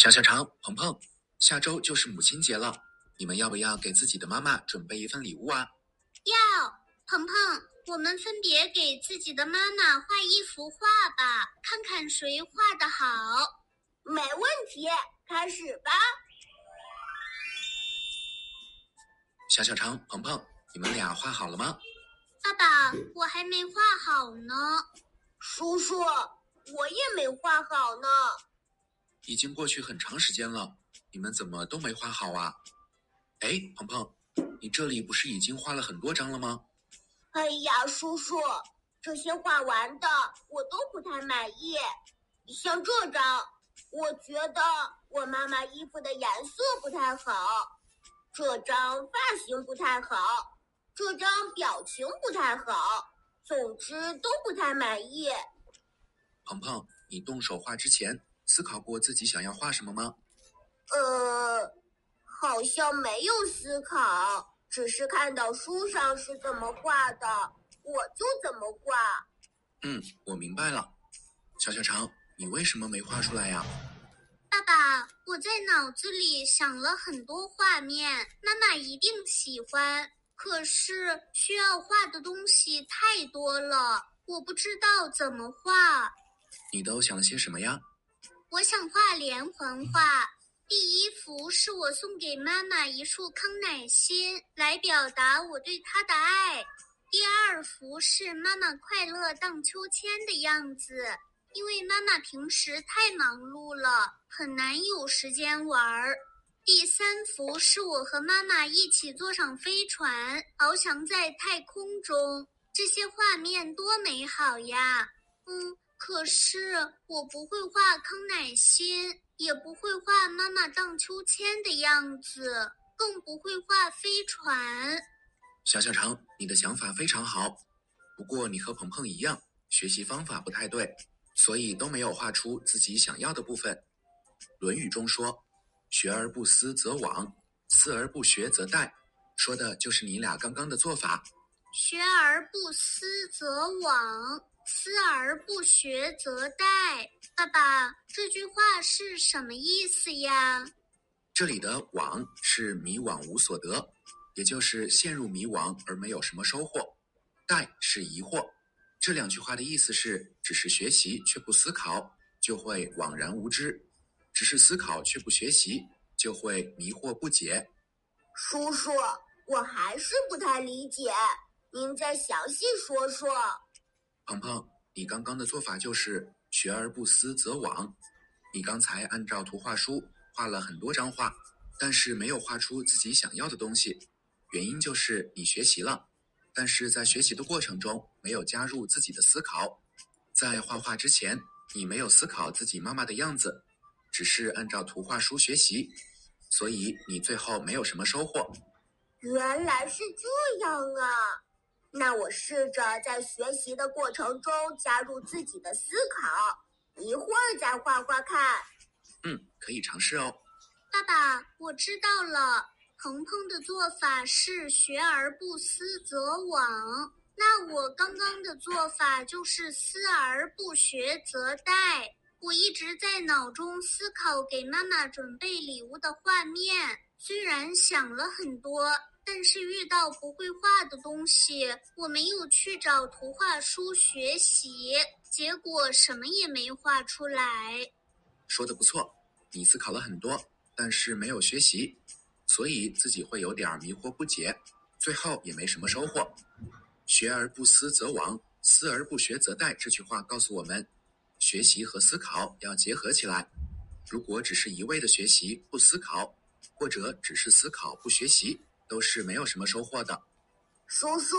小小肠、鹏鹏，下周就是母亲节了，你们要不要给自己的妈妈准备一份礼物啊？要，鹏鹏，我们分别给自己的妈妈画一幅画吧，看看谁画的好。没问题，开始吧。小小肠、鹏鹏，你们俩画好了吗？爸爸，我还没画好呢。叔叔，我也没画好呢。已经过去很长时间了，你们怎么都没画好啊？哎，鹏鹏，你这里不是已经画了很多张了吗？哎呀，叔叔，这些画完的我都不太满意。像这张，我觉得我妈妈衣服的颜色不太好；这张发型不太好；这张表情不太好。总之都不太满意。鹏鹏，你动手画之前。思考过自己想要画什么吗？呃，好像没有思考，只是看到书上是怎么画的，我就怎么画。嗯，我明白了。小小肠，你为什么没画出来呀？爸爸，我在脑子里想了很多画面，妈妈一定喜欢。可是需要画的东西太多了，我不知道怎么画。你都想了些什么呀？我想画连环画。第一幅是我送给妈妈一束康乃馨，来表达我对她的爱。第二幅是妈妈快乐荡秋千的样子，因为妈妈平时太忙碌了，很难有时间玩儿。第三幅是我和妈妈一起坐上飞船，翱翔在太空中，这些画面多美好呀！嗯。可是我不会画康乃馨，也不会画妈妈荡秋千的样子，更不会画飞船。小小肠，你的想法非常好，不过你和鹏鹏一样，学习方法不太对，所以都没有画出自己想要的部分。《论语》中说：“学而不思则罔，思而不学则殆。”说的就是你俩刚刚的做法。学而不思则罔。思而不学则殆。爸爸，这句话是什么意思呀？这里的“往”是迷惘无所得，也就是陷入迷惘而没有什么收获；“殆”是疑惑。这两句话的意思是：只是学习却不思考，就会惘然无知；只是思考却不学习，就会迷惑不解。叔叔，我还是不太理解，您再详细说说。鹏鹏，你刚刚的做法就是学而不思则罔。你刚才按照图画书画了很多张画，但是没有画出自己想要的东西。原因就是你学习了，但是在学习的过程中没有加入自己的思考。在画画之前，你没有思考自己妈妈的样子，只是按照图画书学习，所以你最后没有什么收获。原来是这样啊！那我试着在学习的过程中加入自己的思考，一会儿再画画看。嗯，可以尝试哦。爸爸，我知道了。鹏鹏的做法是学而不思则罔，那我刚刚的做法就是思而不学则殆。我一直在脑中思考给妈妈准备礼物的画面，虽然想了很多。但是遇到不会画的东西，我没有去找图画书学习，结果什么也没画出来。说的不错，你思考了很多，但是没有学习，所以自己会有点迷惑不解，最后也没什么收获。学而不思则罔，思而不学则殆。这句话告诉我们，学习和思考要结合起来。如果只是一味的学习不思考，或者只是思考不学习。都是没有什么收获的，叔叔，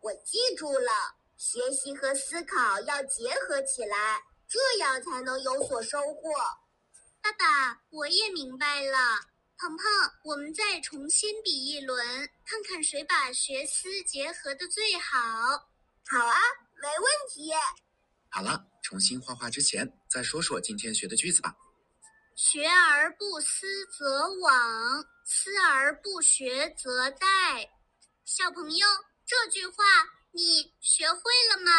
我记住了，学习和思考要结合起来，这样才能有所收获。爸爸，我也明白了。鹏鹏，我们再重新比一轮，看看谁把学思结合的最好。好啊，没问题。好了，重新画画之前，再说说今天学的句子吧。学而不思则罔。思而不学则殆。小朋友，这句话你学会了吗？